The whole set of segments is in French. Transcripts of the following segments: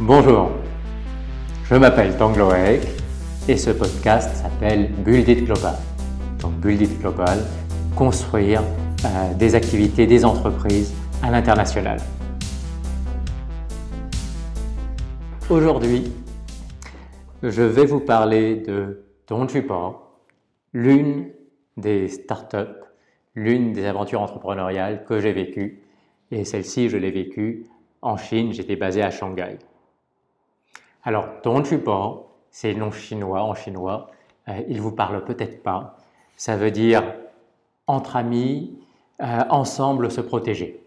Bonjour, je m'appelle Tangloek et ce podcast s'appelle Build It Global. Donc Build It Global, construire euh, des activités, des entreprises à l'international. Aujourd'hui, je vais vous parler de Don't l'une des startups, l'une des aventures entrepreneuriales que j'ai vécues. Et celle-ci, je l'ai vécue en Chine, j'étais basé à Shanghai. Alors, Don't c'est le nom chinois en chinois. Euh, il vous parle peut-être pas. Ça veut dire entre amis, euh, ensemble se protéger.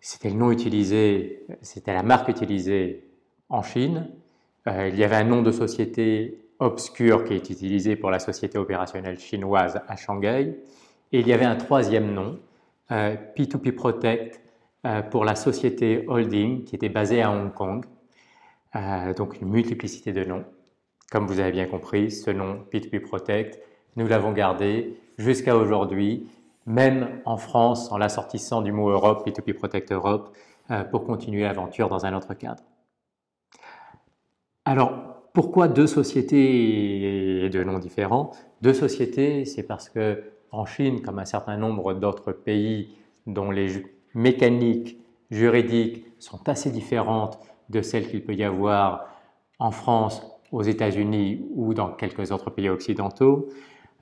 C'était le nom utilisé, c'était la marque utilisée en Chine. Euh, il y avait un nom de société obscur qui est utilisé pour la société opérationnelle chinoise à Shanghai. Et il y avait un troisième nom, P2P Protect, pour la société holding qui était basée à Hong Kong. Euh, donc une multiplicité de noms. Comme vous avez bien compris, ce nom P2P Protect, nous l'avons gardé jusqu'à aujourd'hui, même en France, en l'assortissant du mot Europe, P2P Protect Europe, euh, pour continuer l'aventure dans un autre cadre. Alors, pourquoi deux sociétés et deux noms différents? Deux sociétés, c'est parce que en Chine, comme un certain nombre d'autres pays dont les mécaniques juridiques sont assez différentes de celles qu'il peut y avoir en France, aux États-Unis ou dans quelques autres pays occidentaux,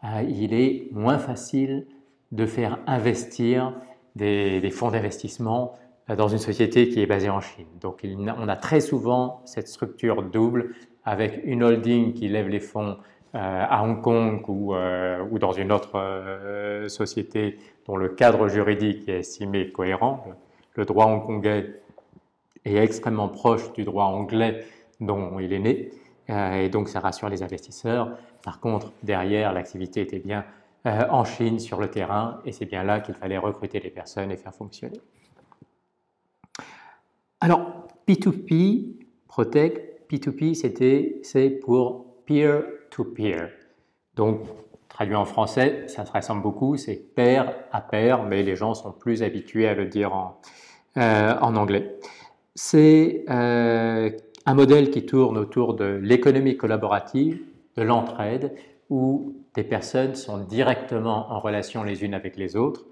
euh, il est moins facile de faire investir des, fonds d'investissement euh, dans une société qui est basée en Chine. Donc on a très souvent cette structure double avec une holding qui lève les fonds euh, à Hong Kong ou dans une autre société dont le cadre juridique est estimé cohérent. Le droit hongkongais est extrêmement proche du droit anglais dont il est né, euh, et donc ça rassure les investisseurs. Par contre, derrière, l'activité était bien euh, en Chine, sur le terrain, et c'est bien là qu'il fallait recruter les personnes et faire fonctionner. Alors, P2P, Protect, P2P, c'était, c'est pour peer-to-peer. Donc, traduit en français, ça se ressemble beaucoup, c'est pair à pair, mais les gens sont plus habitués à le dire en, euh, en anglais. C'est euh, un modèle qui tourne autour de l'économie collaborative, de l'entraide, où des personnes sont directement en relation les unes avec les autres,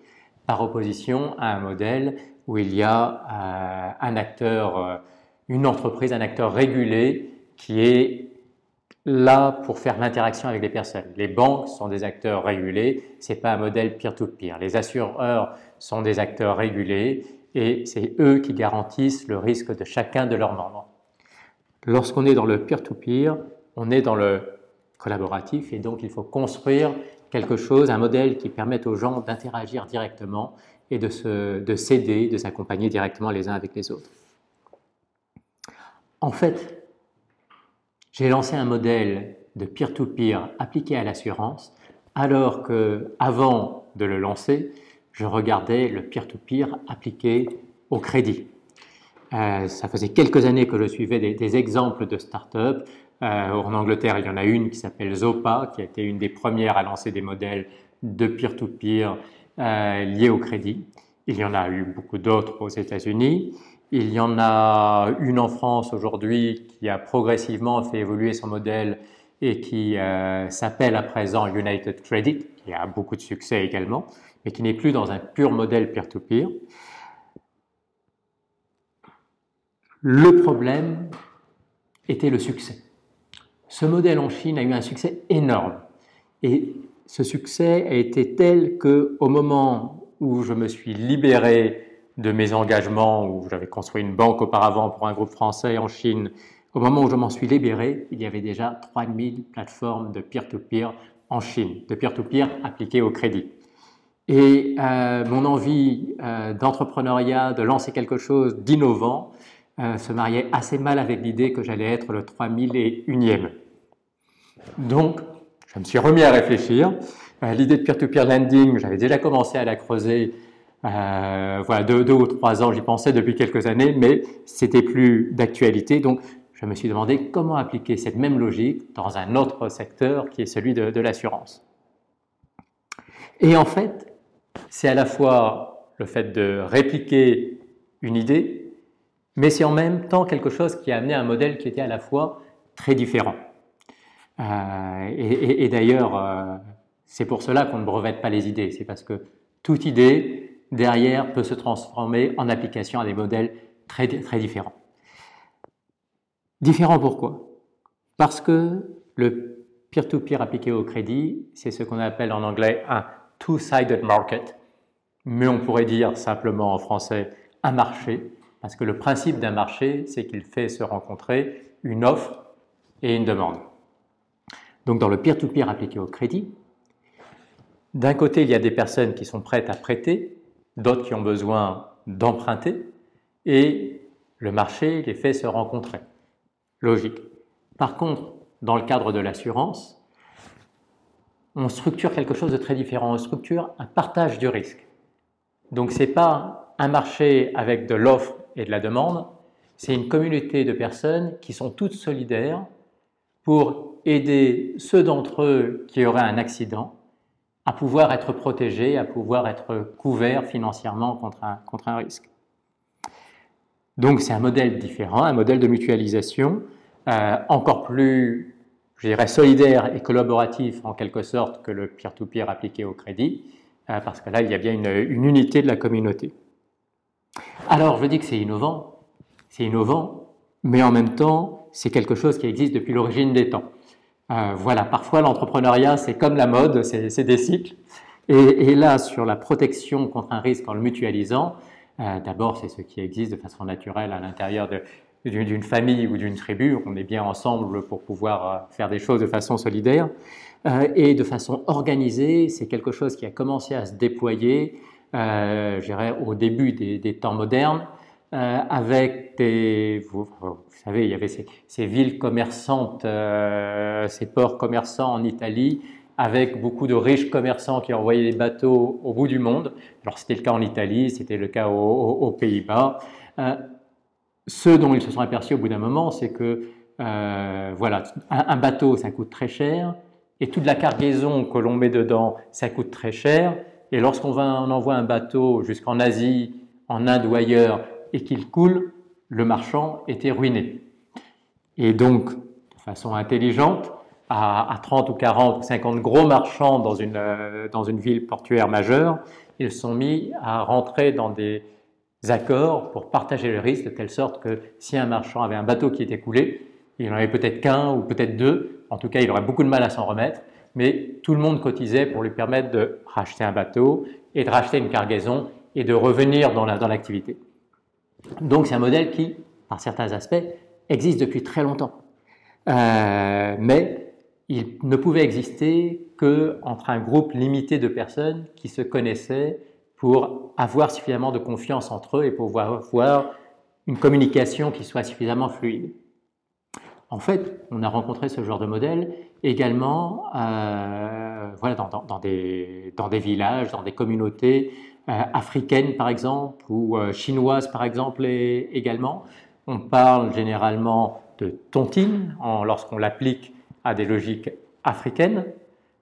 par opposition à un modèle où il y a euh, un acteur, euh, une entreprise, un acteur régulé qui est là pour faire l'interaction avec les personnes. Les banques sont des acteurs régulés, ce n'est pas un modèle peer-to-peer. Les assureurs sont des acteurs régulés et c'est eux qui garantissent le risque de chacun de leurs membres. Lorsqu'on est dans le peer-to-peer, on est dans le collaboratif et donc il faut construire quelque chose, un modèle qui permette aux gens d'interagir directement et de, s'aider, de s'accompagner directement les uns avec les autres. En fait, j'ai lancé un modèle de peer-to-peer appliqué à l'assurance alors que, avant de le lancer, je regardais le peer-to-peer appliqué au crédit. Euh, ça faisait quelques années que je suivais des, exemples de start-up. Euh, en Angleterre, il y en a une qui s'appelle Zopa, qui a été une des premières à lancer des modèles de peer-to-peer euh, liés au crédit. Il y en a eu beaucoup d'autres aux États-Unis. Il y en a une en France aujourd'hui qui a progressivement fait évoluer son modèle et qui s'appelle à présent United Credit, qui a beaucoup de succès également mais qui n'est plus dans un pur modèle peer-to-peer. Le problème était le succès. Ce modèle en Chine a eu un succès énorme. Et ce succès a été tel que au moment où je me suis libéré de mes engagements, où j'avais construit une banque auparavant pour un groupe français en Chine, au moment où je m'en suis libéré, il y avait déjà 3000 plateformes de peer-to-peer en Chine, de peer-to-peer appliquées au crédit. Et euh, mon envie euh, d'entrepreneuriat, de lancer quelque chose d'innovant, euh, se mariait assez mal avec l'idée que j'allais être le 3001e. Donc, je me suis remis à réfléchir. l'idée de peer-to-peer lending, j'avais déjà commencé à la creuser voilà, deux, ou trois ans, j'y pensais depuis quelques années, mais c'était plus d'actualité. Donc, je me suis demandé comment appliquer cette même logique dans un autre secteur qui est celui de l'assurance. Et en fait, c'est à la fois le fait de répliquer une idée mais c'est en même temps quelque chose qui a amené un modèle qui était à la fois très différent. Euh, et, d'ailleurs, euh, c'est pour cela qu'on ne brevette pas les idées, c'est parce que toute idée, derrière, peut se transformer en application à des modèles très, très différents. Différents pourquoi? Parce que le peer-to-peer -peer appliqué au crédit, c'est ce qu'on appelle en anglais un two-sided market, mais on pourrait dire simplement en français un marché, parce que le principe d'un marché, c'est qu'il fait se rencontrer une offre et une demande. Donc dans le peer-to-peer appliqué au crédit, d'un côté, il y a des personnes qui sont prêtes à prêter, d'autres qui ont besoin d'emprunter, et le marché les fait se rencontrer. Logique. Par contre, dans le cadre de l'assurance, on structure quelque chose de très différent. On structure un partage du risque. Donc ce n'est pas un marché avec de l'offre et de la demande, c'est une communauté de personnes qui sont toutes solidaires pour aider ceux d'entre eux qui auraient un accident à pouvoir être protégés, à pouvoir être couverts financièrement contre un, contre un risque. Donc c'est un modèle différent, un modèle de mutualisation euh, encore plus, je dirais, solidaire et collaboratif en quelque sorte que le peer-to-peer appliqué au crédit, parce que là, il y a bien une, unité de la communauté. Alors, je dis que c'est innovant, c'est innovant, mais en même temps, c'est quelque chose qui existe depuis l'origine des temps. Euh, voilà, parfois l'entrepreneuriat, c'est comme la mode, c'est des cycles. Et, là, sur la protection contre un risque en le mutualisant, euh, d'abord, c'est ce qui existe de façon naturelle à l'intérieur d'une famille ou d'une tribu. On est bien ensemble pour pouvoir euh, faire des choses de façon solidaire. Et de façon organisée, c'est quelque chose qui a commencé à se déployer, je dirais, au début des temps modernes. Euh, avec des, vous, savez, il y avait ces, villes commerçantes, euh, ces ports commerçants en Italie, avec beaucoup de riches commerçants qui envoyaient des bateaux au bout du monde. Alors c'était le cas en Italie, c'était le cas aux, Pays-Bas. Euh, ce dont ils se sont aperçus au bout d'un moment, c'est que voilà, un, bateau, ça coûte très cher, et toute la cargaison que l'on met dedans, ça coûte très cher. Et lorsqu'on on envoie un bateau jusqu'en Asie, en Inde ou ailleurs, et qu'il coule, le marchand était ruiné. Et donc, de façon intelligente, à, 30 ou 40 ou 50 gros marchands dans une, euh, dans une ville portuaire majeure, ils sont mis à rentrer dans des accords pour partager le risque, de telle sorte que si un marchand avait un bateau qui était coulé, il en avait peut-être qu'un ou peut-être deux, en tout cas il aurait beaucoup de mal à s'en remettre, mais tout le monde cotisait pour lui permettre de racheter un bateau et de racheter une cargaison et de revenir dans l'activité. Donc c'est un modèle qui, par certains aspects, existe depuis très longtemps. Euh, mais il ne pouvait exister qu'entre un groupe limité de personnes qui se connaissaient pour avoir suffisamment de confiance entre eux et pour avoir une communication qui soit suffisamment fluide. En fait, on a rencontré ce genre de modèle également euh, voilà, dans, des, villages, dans des communautés euh, africaines par exemple, ou euh, chinoises par exemple également. On parle généralement de tontine lorsqu'on l'applique à des logiques africaines,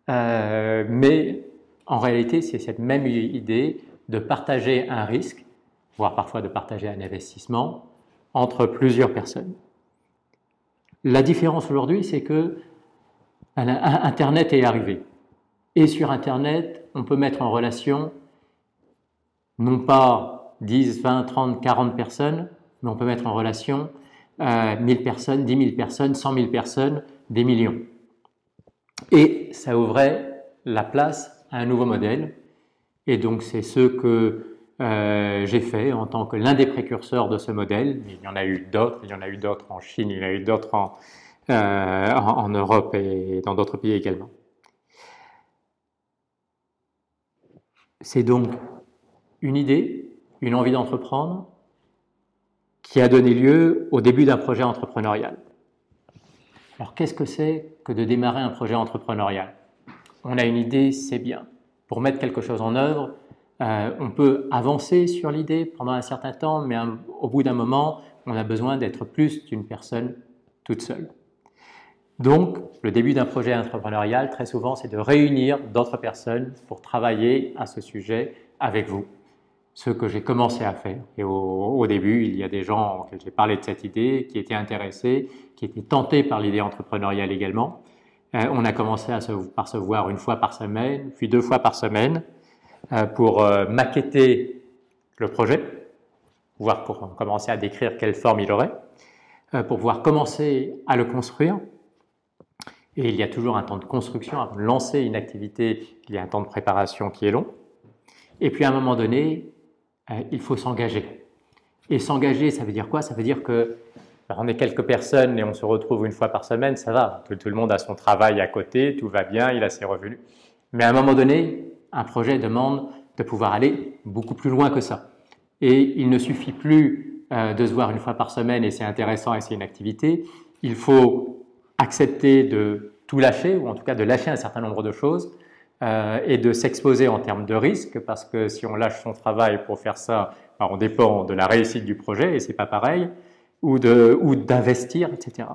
mais en réalité c'est cette même idée de partager un risque, voire parfois de partager un investissement entre plusieurs personnes. La différence aujourd'hui, c'est que Internet est arrivé. Et sur Internet, on peut mettre en relation non pas 10, 20, 30, 40 personnes, mais on peut mettre en relation euh, 1000 personnes, 10 000 personnes, 100 000 personnes, des millions. Et ça ouvrait la place à un nouveau modèle. Et donc c'est ce que euh, j'ai fait en tant que l'un des précurseurs de ce modèle. Il y en a eu d'autres, il y en a eu d'autres en Chine, il y en a eu d'autres en, euh, en Europe et dans d'autres pays également. C'est donc une idée, une envie d'entreprendre qui a donné lieu au début d'un projet entrepreneurial. Alors qu'est-ce que c'est que de démarrer un projet entrepreneurial? On a une idée, c'est bien. Pour mettre quelque chose en œuvre, euh, on peut avancer sur l'idée pendant un certain temps, mais au bout d'un moment, on a besoin d'être plus d'une personne toute seule. Donc, le début d'un projet entrepreneurial, très souvent, c'est de réunir d'autres personnes pour travailler à ce sujet avec vous ce que j'ai commencé à faire. Et au, début, il y a des gens que j'ai parlé de cette idée, qui étaient intéressés, qui étaient tentés par l'idée entrepreneuriale également. Euh, on a commencé à se, par se voir une fois par semaine, puis deux fois par semaine, pour euh, maqueter le projet, voir pour commencer à décrire quelle forme il aurait, pour pouvoir commencer à le construire. Et il y a toujours un temps de construction. Avant de lancer une activité, il y a un temps de préparation qui est long. Et puis à un moment donné, euh, il faut s'engager. Et s'engager, ça veut dire quoi? Ça veut dire que on est quelques personnes et on se retrouve une fois par semaine, ça va. Tout, le monde a son travail à côté, tout va bien, il a ses revenus. Mais à un moment donné, un projet demande de pouvoir aller beaucoup plus loin que ça. Et il ne suffit plus euh, de se voir une fois par semaine et c'est intéressant et c'est une activité. Il faut accepter de tout lâcher, ou en tout cas de lâcher un certain nombre de choses, euh, et de s'exposer en termes de risque, parce que si on lâche son travail pour faire ça, on dépend de la réussite du projet, et c'est pas pareil, ou d'investir, etc.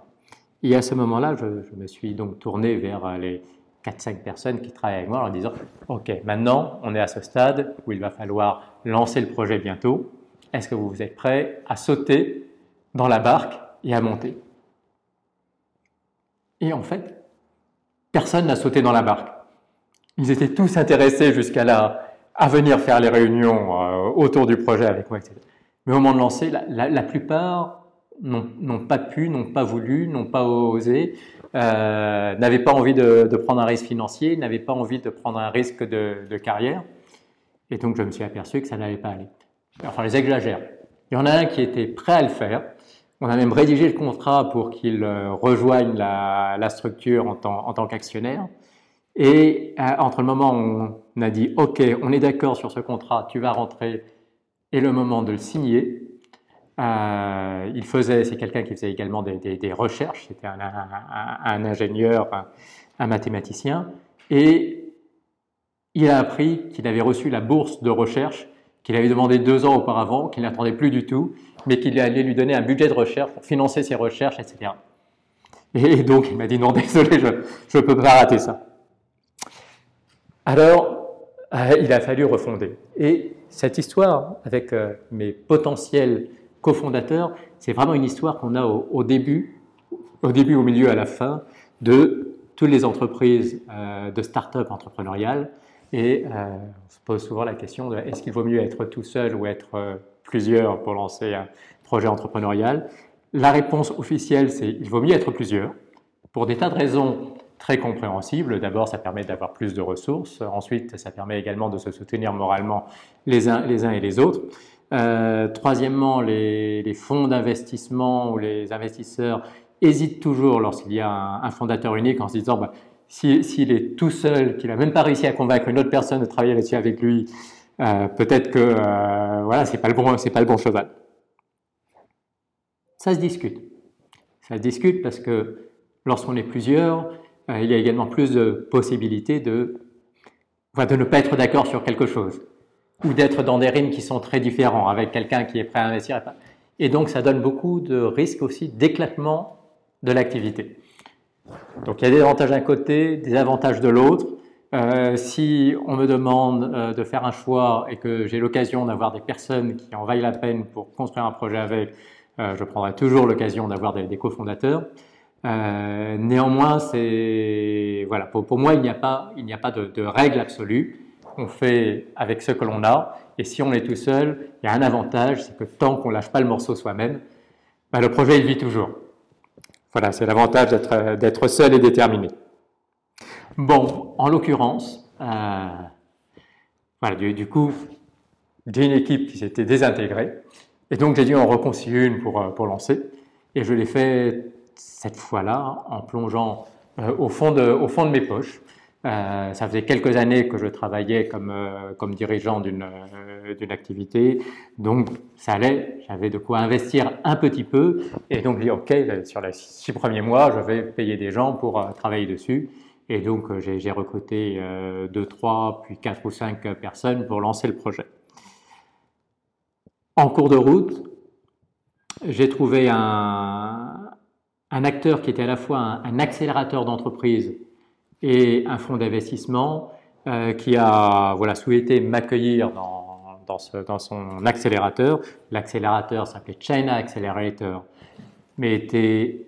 Et à ce moment-là, je, me suis donc tourné vers les 4-5 personnes qui travaillent avec moi en disant, OK, maintenant, on est à ce stade où il va falloir lancer le projet bientôt. Est-ce que vous êtes prêts à sauter dans la barque et à monter? Et en fait, personne n'a sauté dans la barque. Ils étaient tous intéressés jusqu'à là à venir faire les réunions euh, autour du projet avec moi, etc. Mais au moment de lancer, la, plupart n'ont pas pu, n'ont pas voulu, n'ont pas osé, euh, n'avaient pas envie de, prendre un risque financier, n'avaient pas envie de prendre un risque de, carrière. Et donc je me suis aperçu que ça n'allait pas aller. Enfin, les exagère. Il y en a un qui était prêt à le faire. On a même rédigé le contrat pour qu'il euh, rejoigne la, structure en tant qu'actionnaire. Et euh, entre le moment où on a dit OK, on est d'accord sur ce contrat, tu vas rentrer, et le moment de le signer, euh, il faisait, c'est quelqu'un qui faisait également des, recherches, c'était un, ingénieur, un, mathématicien, et il a appris qu'il avait reçu la bourse de recherche qu'il avait demandé deux ans auparavant, qu'il n'attendait plus du tout, mais qu'il allait lui donner un budget de recherche pour financer ses recherches, etc. Et donc il m'a dit non, désolé, je ne peux pas rater ça. Alors, euh, il a fallu refonder. Et cette histoire avec euh, mes potentiels cofondateurs, c'est vraiment une histoire qu'on a au, début, au début, au milieu, à la fin de toutes les entreprises euh, de start-up entrepreneuriales. Et on se pose souvent la question de est-ce qu'il vaut mieux être tout seul ou être plusieurs pour lancer un projet entrepreneurial? La réponse officielle, c'est il vaut mieux être plusieurs pour des tas de raisons très compréhensible. D'abord, ça permet d'avoir plus de ressources. Ensuite, ça permet également de se soutenir moralement les uns, les uns et les autres. Euh, troisièmement, les, fonds d'investissement ou les investisseurs hésitent toujours lorsqu'il y a un, fondateur unique en se disant bah, s'il est tout seul, qu'il n'a même pas réussi à convaincre une autre personne de travailler là-dessus avec lui, euh, peut-être que euh, voilà, c'est pas le bon, c'est pas le bon cheval. Ça se discute. Ça se discute parce que lorsqu'on est plusieurs, euh, il y a également plus de possibilités de, de ne pas être d'accord sur quelque chose, ou d'être dans des rimes qui sont très différents, avec quelqu'un qui est prêt à investir. Et donc ça donne beaucoup de risques aussi d'éclatement de l'activité. Donc il y a des avantages d'un côté, des avantages de l'autre. Euh, si on me demande euh, de faire un choix et que j'ai l'occasion d'avoir des personnes qui en vaillent la peine pour construire un projet avec, je prendrai toujours l'occasion d'avoir des, des cofondateurs. Euh, néanmoins, c'est voilà, pour, moi, il n'y a pas, il n'y a pas de, de, règle absolue. On fait avec ce que l'on a, et si on est tout seul, il y a un avantage, c'est que tant qu'on lâche pas le morceau soi-même, bah, le projet il vit toujours. Voilà, c'est l'avantage d'être seul et déterminé. Bon, en l'occurrence, euh, voilà, du, du coup, j'ai une équipe qui s'était désintégrée, et donc j'ai dû en reconstituer une pour, euh, pour lancer, et je l'ai fait cette fois-là en plongeant euh, au, fond de, au fond de mes poches. Euh, ça faisait quelques années que je travaillais comme, euh, comme dirigeant d'une d'une activité, donc ça allait, j'avais de quoi investir un petit peu, et donc j'ai ok, sur les six premiers mois, je vais payer des gens pour travailler dessus, et donc j'ai recruté deux, trois, puis quatre ou cinq personnes pour lancer le projet. En cours de route, j'ai trouvé un, un acteur qui était à la fois un, accélérateur d'entreprise et un fonds d'investissement euh, qui a souhaité m'accueillir dans, dans son accélérateur. L'accélérateur s'appelait China Accelerator, mais était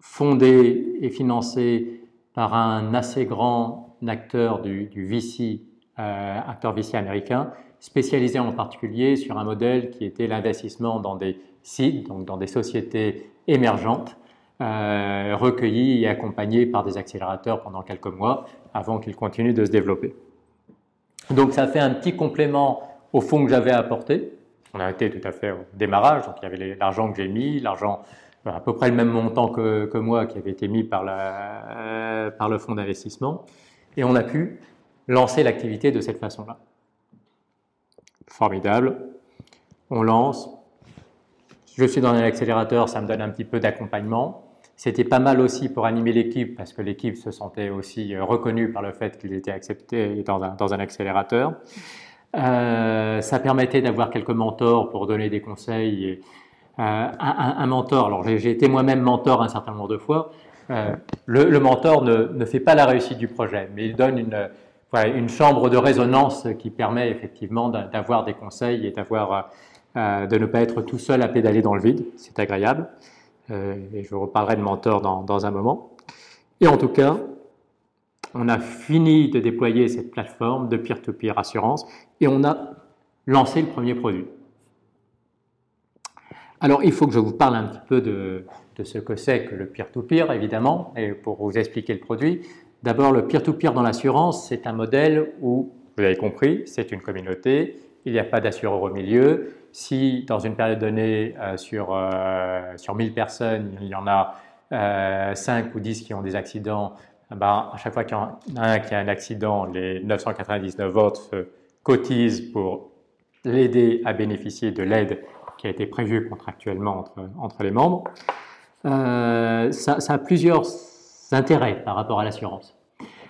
fondé et financé par un assez grand acteur du, VC, euh, acteur VC américain, spécialisé en particulier sur un modèle qui était l'investissement dans des sites, donc dans des sociétés émergentes, euh, recueillies et accompagnées par des accélérateurs pendant quelques mois avant qu'ils continuent de se développer. Donc ça fait un petit complément au fonds que j'avais apporté. On a été tout à fait au démarrage, donc il y avait l'argent que j'ai mis, l'argent à peu près le même montant que, moi qui avait été mis par, euh, par le fonds d'investissement, et on a pu lancer l'activité de cette façon-là. Formidable. On lance. Je suis dans un accélérateur, ça me donne un petit peu d'accompagnement. C'était pas mal aussi pour animer l'équipe parce que l'équipe se sentait aussi euh, reconnue par le fait qu'ils étaient acceptés dans un, dans un accélérateur. Euh, ça permettait d'avoir quelques mentors pour donner des conseils et, euh, un, mentor, alors j'ai été moi-même mentor un certain nombre de fois, le, mentor ne, fait pas la réussite du projet, mais il donne une, une chambre de résonance qui permet effectivement d'avoir des conseils et de ne pas être tout seul à pédaler dans le vide. C'est agréable. Et je reparlerai de mentor dans, un moment. Et en tout cas, on a fini de déployer cette plateforme de peer-to-peer -peer assurance et on a lancé le premier produit. Alors, il faut que je vous parle un petit peu de, ce que c'est que le peer-to-peer, évidemment, et pour vous expliquer le produit. D'abord, le peer-to-peer dans l'assurance, c'est un modèle où, vous avez compris, c'est une communauté, il n'y a pas d'assureur au milieu. Si, dans une période donnée, euh, sur, euh, sur 1000 personnes, il y en a 5 euh, ou 10 qui ont des accidents, eh ben, à chaque fois qu'il y en a un qui a un accident, les 999 autres cotisent pour l'aider à bénéficier de l'aide qui a été prévu contractuellement entre, entre les membres, euh, ça, a plusieurs intérêts par rapport à l'assurance.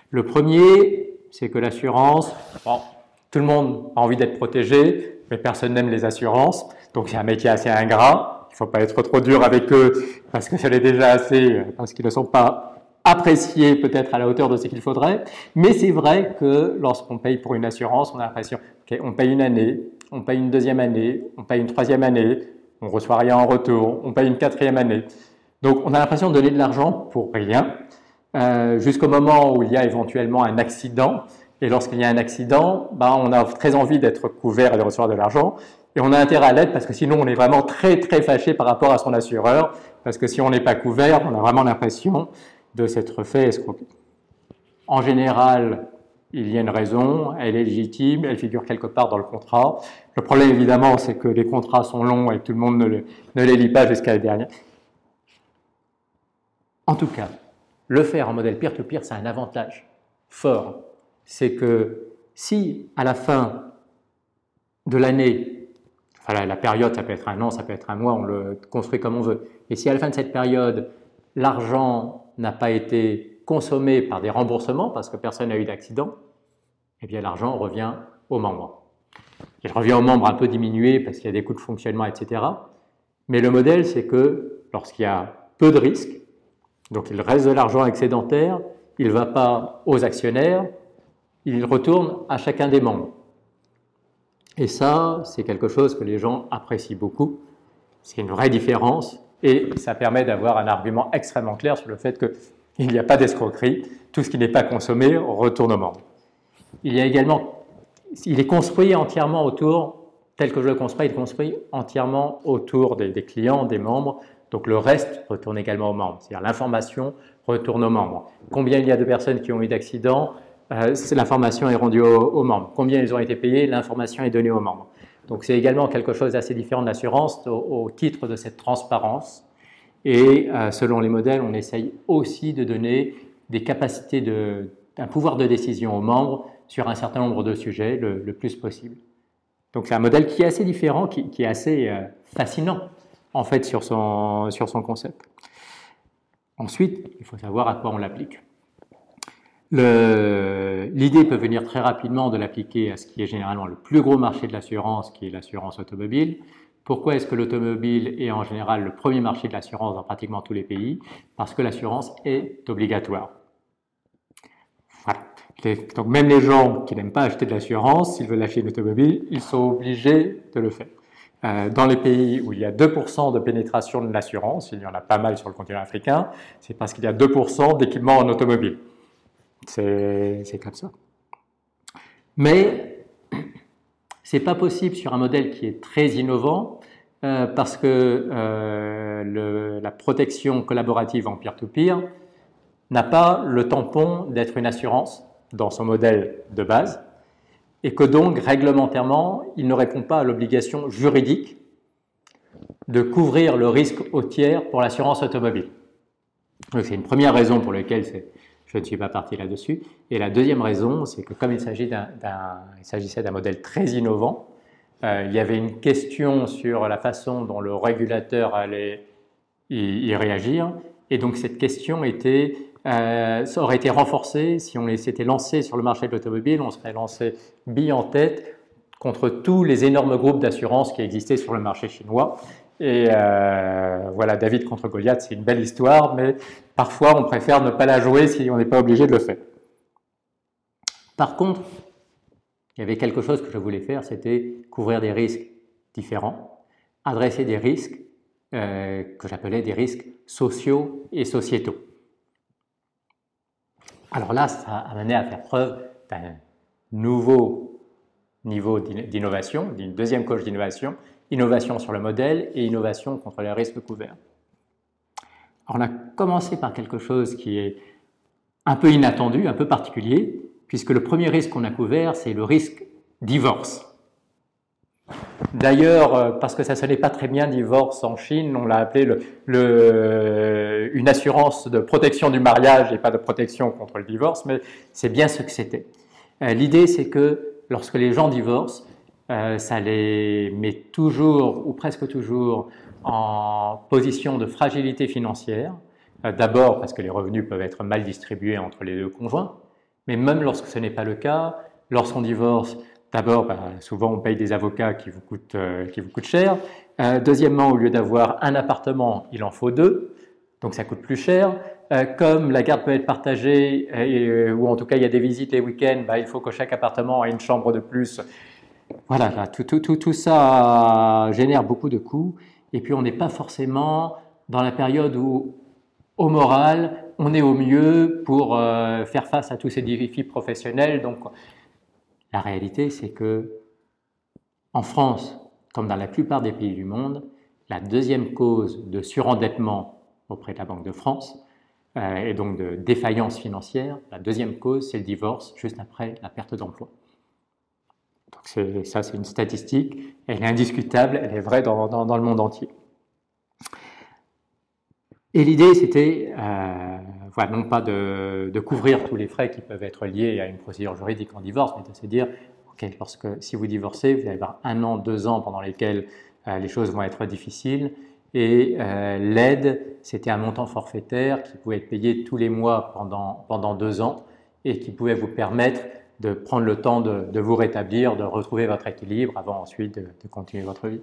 Le premier, c'est que l'assurance, tout le monde a envie d'être protégé, mais personne n'aime les assurances, donc c'est un métier assez ingrat. Il ne faut pas être trop dur avec eux parce que ça l'est déjà assez, euh, parce qu'ils ne sont pas appréciés peut-être à la hauteur de ce qu'il faudrait. Mais c'est vrai que lorsqu'on paye pour une assurance, on a l'impression qu'on paye une année, on paye une deuxième année, on paye une troisième année, on reçoit rien en retour, on paye une quatrième année. Donc on a l'impression de donner de l'argent pour rien, euh, jusqu'au moment où il y a éventuellement un accident. Et lorsqu'il y a un accident, ben, on a très envie d'être couvert et de recevoir de l'argent. Et on a intérêt à l'aide parce que sinon on est vraiment très très fâché par rapport à son assureur. Parce que si on n'est pas couvert, on a vraiment l'impression de s'être fait escroquer. En général, il y a une raison, elle est légitime, elle figure quelque part dans le contrat. Le problème, évidemment, c'est que les contrats sont longs et tout le monde ne, les lit pas jusqu'à la dernière. En tout cas, le faire en modèle peer-to-peer, c'est un avantage fort. C'est que si à la fin de l'année, enfin la période, ça peut être un an, ça peut être un mois, on le construit comme on veut, et si à la fin de cette période, l'argent n'a pas été consommé par des remboursements parce que personne n'a eu d'accident, eh bien l'argent revient aux membres. Il revient aux membres un peu diminué parce qu'il y a des coûts de fonctionnement, etc. Mais le modèle, c'est que lorsqu'il y a peu de risques, donc il reste de l'argent excédentaire, il ne va pas aux actionnaires, il retourne à chacun des membres. Et ça, c'est quelque chose que les gens apprécient beaucoup. C'est une vraie différence et ça permet d'avoir un argument extrêmement clair sur le fait qu'il n'y a pas d'escroquerie, tout ce qui n'est pas consommé retourne au membre. Il y a également, il est construit entièrement autour, tel que je le construis, il est construit entièrement autour des, clients, des membres, donc le reste retourne également aux membres, c'est-à-dire l'information retourne aux membres. Combien il y a de personnes qui ont eu d'accidents, euh, l'information est rendue aux membres. Combien ils ont été payés, l'information est donnée aux membres. Donc c'est également quelque chose d'assez différent de l'assurance au, titre de cette transparence. Et euh, selon les modèles, on essaye aussi de donner des capacités, de, un pouvoir de décision aux membres sur un certain nombre de sujets le, plus possible. Donc c'est un modèle qui est assez différent, qui, est assez euh, fascinant en fait sur son, sur son concept. Ensuite, il faut savoir à quoi on l'applique. L'idée peut venir très rapidement de l'appliquer à ce qui est généralement le plus gros marché de l'assurance, qui est l'assurance automobile. Pourquoi est-ce que l'automobile est en général le premier marché de l'assurance dans pratiquement tous les pays? Parce que l'assurance est obligatoire. Voilà. donc même les gens qui n'aiment pas acheter de l'assurance, s'ils veulent acheter une automobile, ils sont obligés de le faire. Euh, dans les pays où il y a 2% de pénétration de l'assurance, il y en a pas mal sur le continent africain, c'est parce qu'il y a 2% d'équipements en automobile. C'est comme ça. Mais c'est pas possible sur un modèle qui est très innovant euh, parce que euh, la protection collaborative en peer-to-peer n'a pas le tampon d'être une assurance dans son modèle de base et que donc réglementairement, il ne répond pas à l'obligation juridique de couvrir le risque au tiers pour l'assurance automobile. C'est une première raison pour laquelle je ne suis pas parti là-dessus. Et la deuxième raison, c'est que comme il s'agissait d'un modèle très innovant, euh, il y avait une question sur la façon dont le régulateur allait y, réagir. Et donc cette question était, euh, aurait été renforcée si on s'était lancé sur le marché de l'automobile, on serait lancé bille en tête contre tous les énormes groupes d'assurance qui existaient sur le marché chinois. Et euh, voilà, David contre Goliath, c'est une belle histoire, mais parfois on préfère ne pas la jouer si on n'est pas obligé de le faire. Par contre, il y avait quelque chose que je voulais faire, c'était couvrir des risques différents, adresser des risques euh, que j'appelais des risques sociaux et sociétaux. Alors là, ça a amené à faire preuve d'un nouveau niveau d'innovation, d'une deuxième coche d'innovation, innovation sur le modèle et innovation contre les risques couverts. On a commencé par quelque chose qui est un peu inattendu, un peu particulier, puisque le premier risque qu'on a couvert, c'est le risque divorce. D'ailleurs, euh, parce que ça ne sonnait pas très bien divorce en Chine, on l'a appelé une assurance de protection du mariage et pas de protection contre le divorce, mais c'est bien ce que c'était. Euh, l'idée, c'est que lorsque les gens divorcent, euh, ça les met toujours ou presque toujours en position de fragilité financière. Euh, d'abord parce que les revenus peuvent être mal distribués entre les deux conjoints, mais même lorsque ce n'est pas le cas, lorsqu'on divorce, d'abord, bah, souvent on paye des avocats qui vous coûtent, qui vous coûtent cher. deuxièmement, au lieu d'avoir un appartement, il en faut deux, donc ça coûte plus cher. comme la garde peut être partagée, ou en tout cas il y a des visites les week-ends, bah, il faut que chaque appartement ait une chambre de plus voilà, tout, tout, tout, ça génère beaucoup de coûts. Et puis on n'est pas forcément dans la période où, au moral, on est au mieux pour euh, faire face à tous ces défis professionnels. Donc la réalité, c'est que en France, comme dans la plupart des pays du monde, la deuxième cause de surendettement auprès de la Banque de France, euh, et donc de défaillance financière, la deuxième cause, c'est le divorce, juste après la perte d'emploi ça, c'est une statistique. Elle est indiscutable, elle est vraie dans, le monde entier. Et l'idée, c'était, euh, voilà, non pas de, couvrir tous les frais qui peuvent être liés à une procédure juridique en divorce, mais de se dire, ok, lorsque si vous divorcez, vous allez avoir un an, deux ans pendant lesquels euh, les choses vont être difficiles. Et euh, l'aide, c'était un montant forfaitaire qui pouvait être payé tous les mois pendant, pendant deux ans et qui pouvait vous permettre de prendre le temps de, vous rétablir, de retrouver votre équilibre avant ensuite de, continuer votre vie.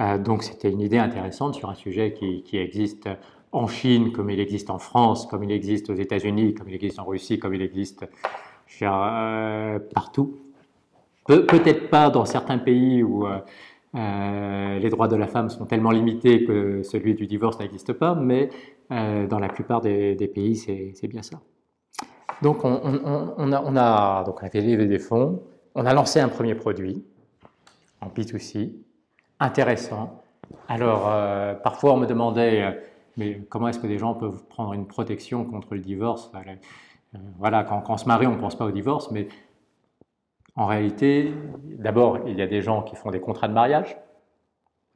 Euh, donc c'était une idée intéressante sur un sujet qui, existe en Chine, comme il existe en France, comme il existe aux États-Unis, comme il existe en Russie, comme il existe euh, partout. Peut-être pas dans certains pays où euh, les droits de la femme sont tellement limités que celui du divorce n'existe pas, mais dans la plupart des pays, c'est bien ça. Donc on, a, donc fait lever des fonds, on a lancé un premier produit en P2C, intéressant. Alors euh, parfois on me demandait, euh, mais comment est-ce que des gens peuvent prendre une protection contre le divorce? Euh, Voilà, quand, quand, on se marie, on ne pense pas au divorce, mais en réalité, d'abord, il y a des gens qui font des contrats de mariage.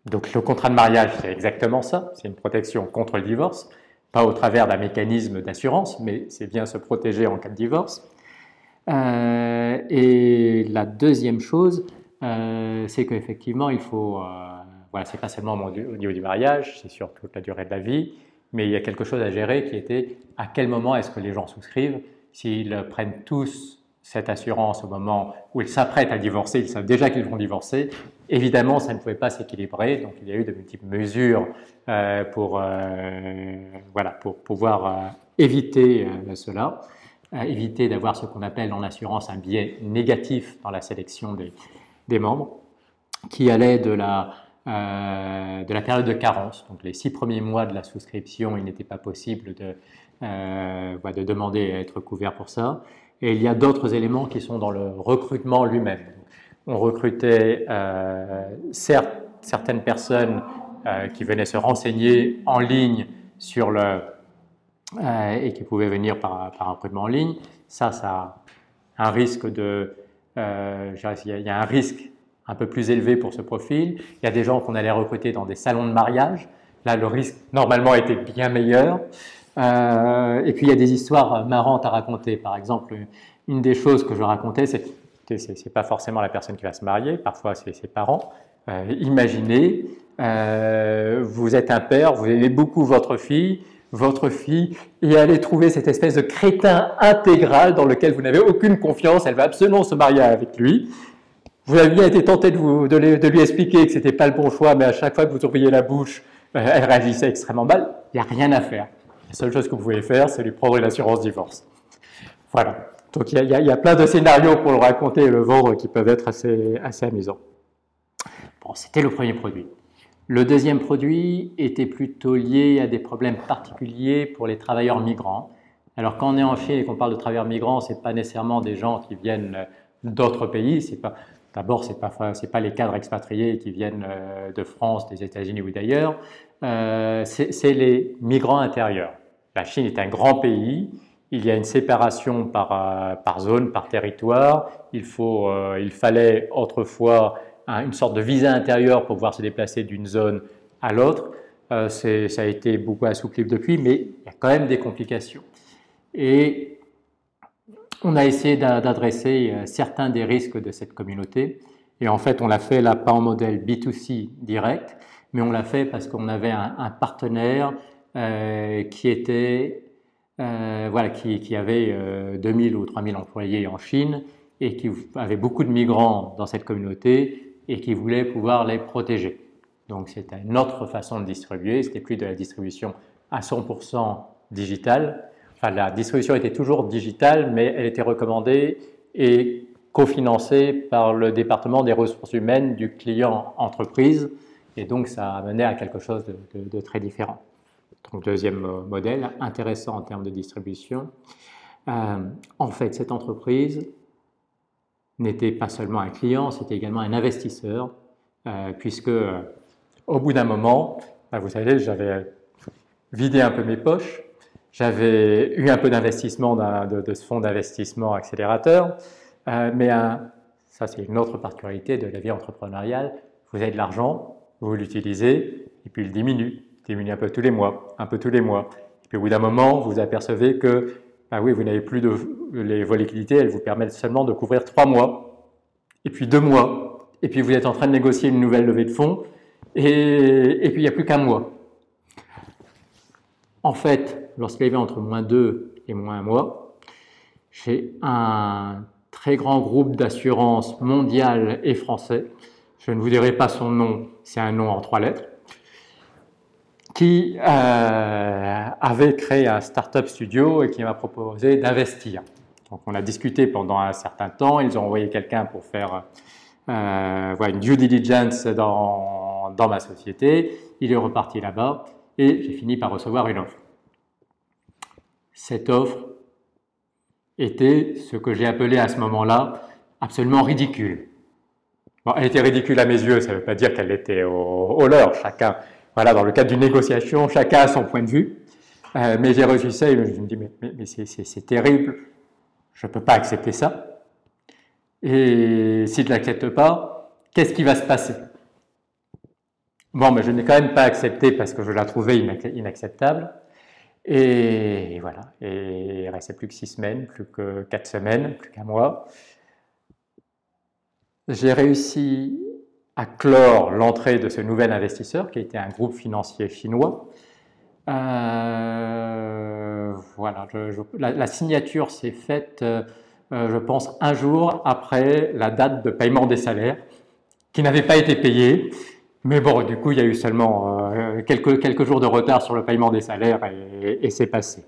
Donc le contrat de mariage, c'est exactement ça, c'est une protection contre le divorce pas au travers d'un mécanisme d'assurance, mais c'est bien se protéger en cas de divorce. Euh, et la deuxième chose, euh, c'est qu'effectivement, il faut, euh, voilà, c'est pas seulement au niveau du mariage, c'est sur toute la durée de la vie, mais il y a quelque chose à gérer qui était à quel moment est-ce que les gens souscrivent, s'ils prennent tous cette assurance au moment où ils s'apprêtent à divorcer, ils savent déjà qu'ils vont divorcer. Évidemment, ça ne pouvait pas s'équilibrer, donc il y a eu de multiples mesures euh, pour, euh, voilà, pour pouvoir euh, éviter cela. éviter d'avoir ce qu'on appelle en assurance un biais négatif dans la sélection des, membres, qui allait de la, de la période de carence. Donc les six premiers mois de la souscription, il n'était pas possible de, de demander à être couvert pour ça. Et il y a d'autres éléments qui sont dans le recrutement lui-même. On recrutait certes certaines personnes euh, qui venaient se renseigner en ligne sur le, euh, et qui pouvaient venir par, par recrutement en ligne. Ça, ça a un risque de, euh, il y a un risque un peu plus élevé pour ce profil. Il y a des gens qu'on allait recruter dans des salons de mariage. Là, le risque normalement était bien meilleur. Et puis il y a des histoires marrantes à raconter. Par exemple, une des choses que je racontais, c'est c'est pas forcément la personne qui va se marier, parfois c'est ses parents, euh, imaginez, euh, vous êtes un père, vous aimez beaucoup votre fille, votre fille, et allez trouver cette espèce de crétin intégral dans lequel vous n'avez aucune confiance, elle va absolument se marier avec lui. Vous avez bien été tenté de, vous, de, lui expliquer que c'était pas le bon choix, mais à chaque fois que vous ouvriez la bouche, euh, elle réagissait extrêmement mal. Il n'y a rien à faire. La seule chose que vous pouvez faire, c'est lui prendre une assurance divorce. Voilà. Donc il y, a, plein de scénarios pour le raconter et le vendre qui peuvent être assez, amusants. Bon, c'était le premier produit. Le deuxième produit était plutôt lié à des problèmes particuliers pour les travailleurs migrants. Alors quand on est en Chine et qu'on parle de travailleurs migrants, ce n'est pas nécessairement des gens qui viennent d'autres pays. D'abord, ce n'est pas, pas les cadres expatriés qui viennent euh, de France, des États-Unis ou d'ailleurs. Euh, c'est les migrants intérieurs. La Chine est un grand pays. Il y a une séparation par, euh, zone, par territoire. Il, faut, il fallait autrefois une sorte de visa intérieur pour pouvoir se déplacer d'une zone à l'autre. Euh, ça a été beaucoup assoupli depuis, mais il y a quand même des complications. Et on a essayé d'adresser euh, certains des risques de cette communauté. Et en fait, on l'a fait là pas en modèle B2C direct, mais on l'a fait parce qu'on avait un, partenaire euh, qui était voilà, qui, qui avait 2000 ou 3000 employés en Chine et qui avait beaucoup de migrants dans cette communauté et qui voulait pouvoir les protéger. Donc c'était une autre façon de distribuer, c'était plus de la distribution à 100% digitale. Enfin, la distribution était toujours digitale, mais elle était recommandée et cofinancée par le département des ressources humaines du client entreprise, et donc ça a mené à quelque chose de, très différent. Donc deuxième modèle, intéressant en termes de distribution. Euh, en fait, cette entreprise n'était pas seulement un client, c'était également un investisseur, euh, puisque euh, au bout d'un moment, bah, vous savez, j'avais vidé un peu mes poches, j'avais eu un peu d'investissement de, ce fonds d'investissement accélérateur, euh, mais ça c'est une autre particularité de la vie entrepreneuriale, vous avez de l'argent, vous l'utilisez, et puis il diminue, il diminue un peu tous les mois, un peu tous les mois. Et puis au bout d'un moment, vous apercevez que ah oui, vous n'avez plus de les volatilités, elles vous permettent seulement de couvrir trois mois, et puis deux mois, et puis vous êtes en train de négocier une nouvelle levée de fonds, et, puis il n'y a plus qu'un mois. En fait, lorsqu'il y avait entre moins deux et moins un mois, j'ai un très grand groupe d'assurance mondial et français. Je ne vous dirai pas son nom, c'est un nom en trois lettres qui euh, avait créé un startup studio et qui m'a proposé d'investir. Donc on a discuté pendant un certain temps, ils ont envoyé quelqu'un pour faire euh, une due diligence dans, dans ma société, il est reparti là-bas et j'ai fini par recevoir une offre. Cette offre était ce que j'ai appelé à ce moment-là absolument ridicule. Bon, elle était ridicule à mes yeux, ça ne veut pas dire qu'elle était au, au leur, chacun voilà, dans le cadre d'une négociation, chacun a son point de vue. Euh, mais j'ai reçu ça et je me dis, mais, mais, c'est terrible, je ne peux pas accepter ça. Et si je ne l'accepte pas, qu'est-ce qui va se passer? Bon, mais je n'ai quand même pas accepté parce que je la trouvais inacceptable. Et voilà, et il restait plus que six semaines, plus que quatre semaines, plus qu'un mois. J'ai réussi à clore l'entrée de ce nouvel investisseur qui était un groupe financier chinois. Euh, voilà, la, signature s'est faite, euh, euh, je pense, un jour après la date de paiement des salaires, qui n'avait pas été payé. Mais bon, du coup, il y a eu seulement quelques, jours de retard sur le paiement des salaires et c'est passé.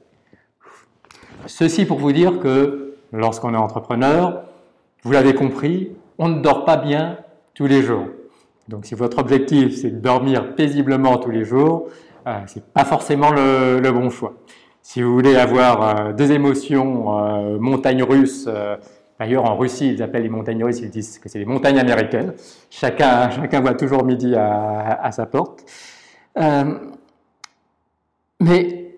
ceci pour vous dire que lorsqu'on est entrepreneur, vous l'avez compris, on ne dort pas bien tous les jours. Donc si votre objectif c'est de dormir paisiblement tous les jours, euh, c'est pas forcément le, bon choix. Si vous voulez avoir euh, des émotions euh, montagnes russes, d'ailleurs en Russie ils appellent les montagnes russes, ils disent que c'est les montagnes américaines. Chacun, chacun voit toujours midi à, sa porte. mais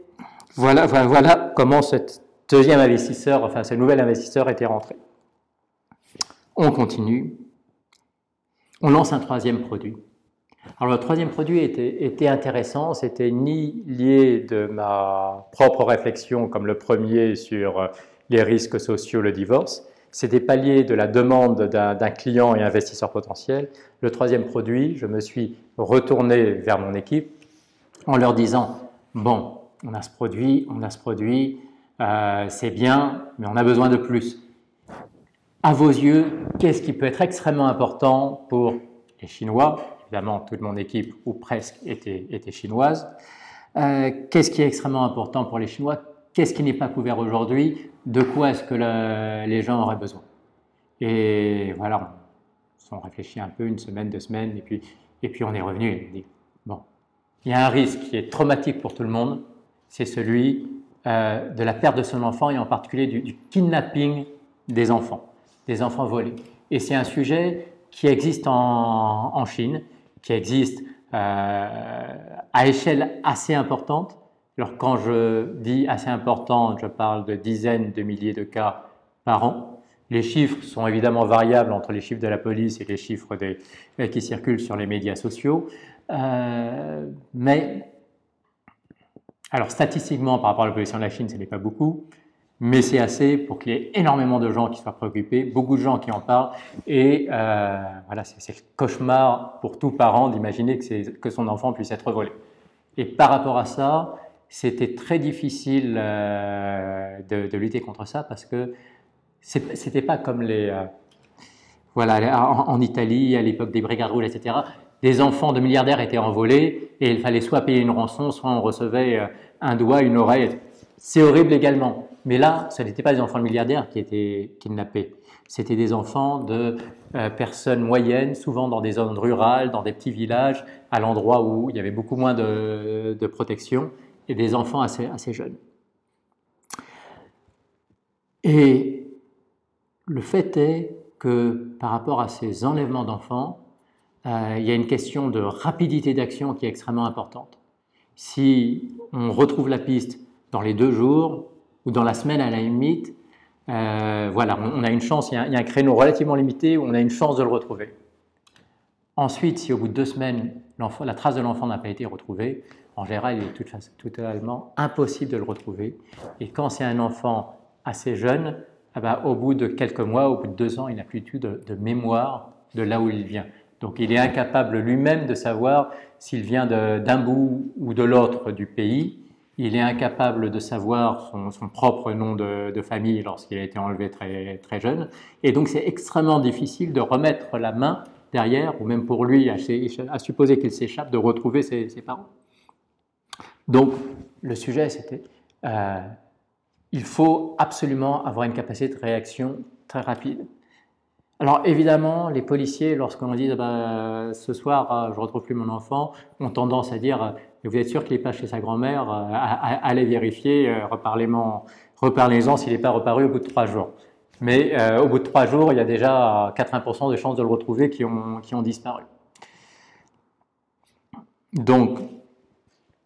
voilà, voilà, voilà comment ce deuxième investisseur, enfin ce nouvel investisseur était rentré. On continue. On lance un troisième produit. Alors le troisième produit était, intéressant, c'était ni lié de ma propre réflexion comme le premier sur euh, les risques sociaux, le divorce, c'était pas lié de la demande d'un client et investisseur potentiel. Le troisième produit, je me suis retourné vers mon équipe en leur disant, bon, on a ce produit, on a ce produit, euh, c'est bien, mais on a besoin de plus. À vos yeux, qu'est-ce qui peut être extrêmement important pour les Chinois? Évidemment toute mon équipe, ou presque, était, était chinoise. Euh, qu'est-ce qui est extrêmement important pour les Chinois? Qu'est-ce qui n'est pas couvert aujourd'hui? De quoi est-ce que les gens auraient besoin? Et voilà, on, réfléchit un peu, une semaine, deux semaines, et puis, et puis on est revenu et on dit, bon, il y a un risque qui est traumatique pour tout le monde, c'est celui euh, de la perte de son enfant et en particulier du, du kidnapping des enfants, des enfants volés. Et c'est un sujet qui existe en, Chine, qui existe euh, à échelle assez importante. Alors quand je dis assez importante, je parle de dizaines de milliers de cas par an. Les chiffres sont évidemment variables entre les chiffres de la police et les chiffres des, qui circulent sur les médias sociaux. Euh, mais, alors statistiquement, par rapport à la population de la Chine, ce n'est pas beaucoup mais c'est assez pour qu'il y ait énormément de gens qui soient préoccupés, beaucoup de gens qui en parlent, et euh, voilà, c'est le cauchemar pour tout parent d'imaginer que, son enfant puisse être volé. Et par rapport à ça, c'était très difficile euh, de, lutter contre ça parce que c'était pas comme les, euh, voilà, en, Italie à l'époque des brigades rouges, etc. Les enfants de milliardaires étaient envolés et il fallait soit payer une rançon, soit on recevait un doigt, une oreille. C'est horrible également. Mais là, ce n'étaient pas des enfants de milliardaires qui étaient kidnappés. C'était des enfants de euh, personnes moyennes, souvent dans des zones rurales, dans des petits villages, à l'endroit où il y avait beaucoup moins de, protection, et des enfants assez, assez jeunes. Et le fait est que par rapport à ces enlèvements d'enfants, euh, il y a une question de rapidité d'action qui est extrêmement importante. Si on retrouve la piste dans les deux jours, ou dans la semaine à la limite, euh, voilà, on, a une chance, il y, a, un créneau relativement limité où on a une chance de le retrouver. Ensuite, si au bout de deux semaines, la trace de l'enfant n'a pas été retrouvée, en général, il est totalement impossible de le retrouver. Et quand c'est un enfant assez jeune, eh ben, au bout de quelques mois, au bout de deux ans, il n'a plus du tout de, mémoire de là où il vient. Donc il est incapable lui-même de savoir s'il vient d'un bout ou de l'autre du pays il est incapable de savoir son, propre nom de, famille lorsqu'il a été enlevé très, très jeune. Et donc c'est extrêmement difficile de remettre la main derrière, ou même pour lui, à, supposer qu'il s'échappe, de retrouver ses, parents. Donc le sujet, c'était, euh, il faut absolument avoir une capacité de réaction très rapide. Alors évidemment, les policiers, lorsqu'on dit ah bah, ce soir ah, je retrouve plus mon enfant, ont tendance à dire vous êtes sûr qu'il n'est pas chez sa grand-mère euh, Allez vérifier, euh, reparlez-en s'il n'est pas reparu au bout de trois jours. Mais euh, au bout de trois jours, il y a déjà 80% de chances de le retrouver qui ont, qui ont disparu. Donc,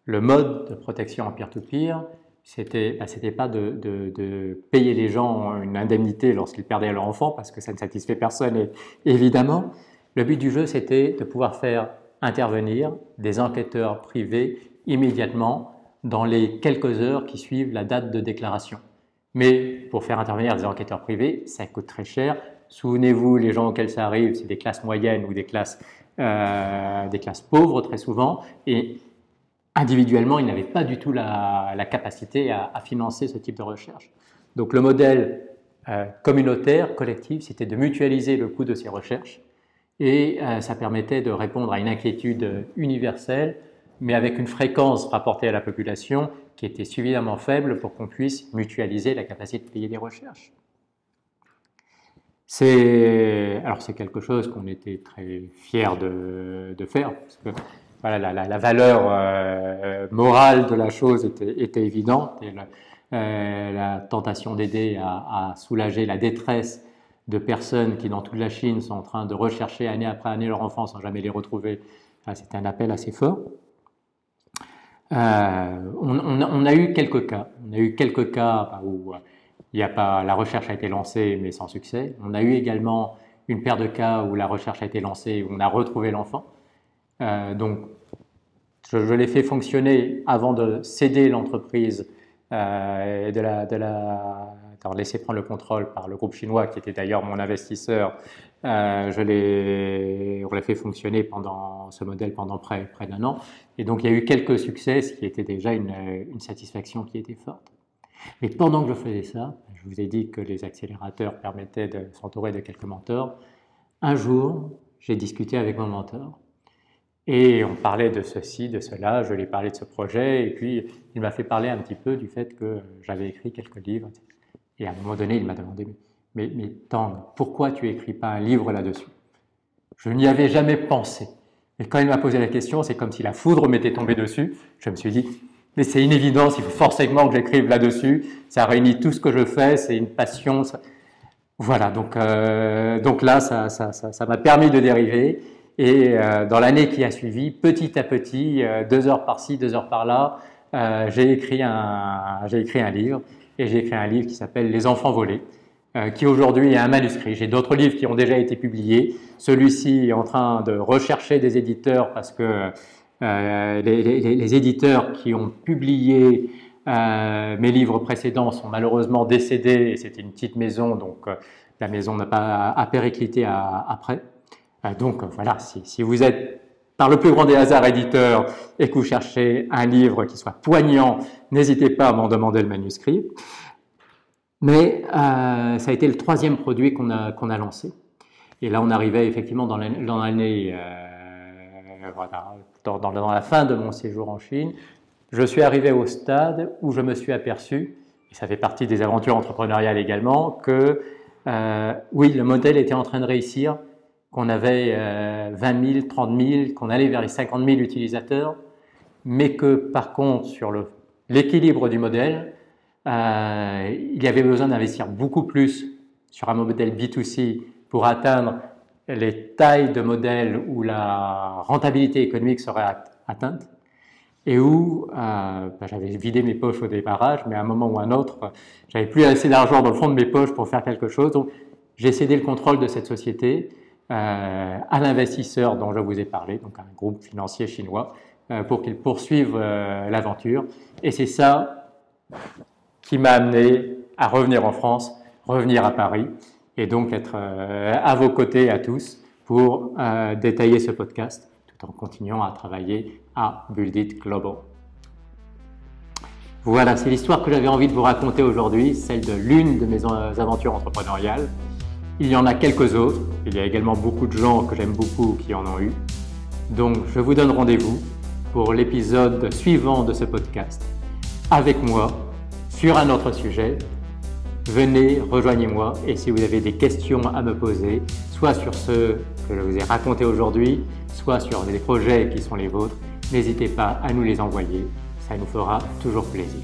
le mode de protection en peer-to-peer, c'était bah, c'était pas de, payer les gens une indemnité lorsqu'ils perdaient leur enfant, parce que ça ne satisfait personne, évidemment. Le but du jeu, c'était de pouvoir faire intervenir des enquêteurs privés immédiatement dans les quelques heures qui suivent la date de déclaration. Mais pour faire intervenir des enquêteurs privés, ça coûte très cher. Souvenez-vous, les gens auxquels ça arrive, c'est des classes moyennes ou des classes, euh, des classes pauvres très souvent. Et individuellement, ils n'avaient pas du tout la, capacité à, financer ce type de recherche. Donc le modèle euh, communautaire, collectif, c'était de mutualiser le coût de ces recherches et euh, ça permettait de répondre à une inquiétude universelle mais avec une fréquence rapportée à la population qui était suffisamment faible pour qu'on puisse mutualiser la capacité de payer des recherches. C'est alors c'est quelque chose qu'on était très fiers de, faire parce que voilà, la, valeur euh, morale de la chose était, évidente euh, la tentation d'aider à, soulager la détresse de personnes qui dans toute la Chine sont en train de rechercher année après année leur enfant sans jamais les retrouver, c'était un appel assez fort. Euh, on, a eu quelques cas. On a eu quelques cas bah, où il y a pas, la recherche a été lancée mais sans succès. On a eu également une paire de cas où la recherche a été lancée où on a retrouvé l'enfant. Euh, donc, je, l'ai fait fonctionner avant de céder l'entreprise euh, et de la, de la laisser prendre le contrôle par le groupe chinois qui était d'ailleurs mon investisseur. Euh, je l'ai, on l'a fait fonctionner pendant ce modèle pendant près, près d'un an. Et donc il y a eu quelques succès, ce qui était déjà une, une satisfaction qui était forte. Mais pendant que je faisais ça, je vous ai dit que les accélérateurs permettaient de s'entourer de quelques mentors. Un jour, j'ai discuté avec mon mentor et on parlait de ceci, de cela, je lui ai parlé de ce projet, et puis il m'a fait parler un petit peu du fait que j'avais écrit quelques livres. Et à un moment donné, il m'a demandé, mais, mais Tang, pourquoi tu n'écris pas un livre là-dessus? Je n'y avais jamais pensé. Et quand il m'a posé la question, c'est comme si la foudre m'était tombée dessus. Je me suis dit, mais c'est une évidence, il faut forcément que j'écrive là-dessus. Ça réunit tout ce que je fais, c'est une passion. Voilà, donc, euh, donc là, ça m'a ça, ça, permis de dériver. Et euh, dans l'année qui a suivi, petit à petit, euh, deux heures par-ci, deux heures par-là, euh, j'ai écrit, un, écrit un livre. Et j'ai écrit un livre qui s'appelle Les enfants volés, qui aujourd'hui est un manuscrit. J'ai d'autres livres qui ont déjà été publiés. Celui-ci est en train de rechercher des éditeurs parce que les, éditeurs qui ont publié mes livres précédents sont malheureusement décédés. Et c'était une petite maison, donc la maison n'a pas à après. Euh, donc voilà, si, vous êtes par le plus grand des hasards éditeur et que vous cherchez un livre qui soit poignant, n'hésitez pas à m'en demander le manuscrit. Mais euh, ça a été le troisième produit qu'on a, a lancé. Et là, on arrivait effectivement dans l'année, euh, voilà, dans, la fin de mon séjour en Chine. Je suis arrivé au stade où je me suis aperçu, et ça fait partie des aventures entrepreneuriales également, que oui, le modèle était en train de réussir, qu'on avait 20 000, 30 000, qu'on allait vers les 50 000 utilisateurs, mais que par contre, sur l'équilibre du modèle, euh, il y avait besoin d'investir beaucoup plus sur un modèle B2C pour atteindre les tailles de modèles où la rentabilité économique serait atteinte et où euh, bah, j'avais vidé mes poches au démarrage, mais à un moment ou à un autre, j'avais plus assez d'argent dans le fond de mes poches pour faire quelque chose. Donc j'ai cédé le contrôle de cette société à l'investisseur dont je vous ai parlé, donc un groupe financier chinois, euh, pour qu'il poursuive euh, l'aventure. Et c'est ça qui m'a amené à revenir en France, revenir à Paris, et donc être à vos côtés à tous pour détailler ce podcast, tout en continuant à travailler à Build It Global. Voilà, c'est l'histoire que j'avais envie de vous raconter aujourd'hui, celle de l'une de mes aventures entrepreneuriales. Il y en a quelques autres. Il y a également beaucoup de gens que j'aime beaucoup qui en ont eu. Donc je vous donne rendez-vous pour l'épisode suivant de ce podcast avec moi sur un autre sujet. Venez, rejoignez-moi et si vous avez des questions à me poser, soit sur ce que je vous ai raconté aujourd'hui, soit sur des projets qui sont les vôtres, n'hésitez pas à nous les envoyer. Ça nous fera toujours plaisir.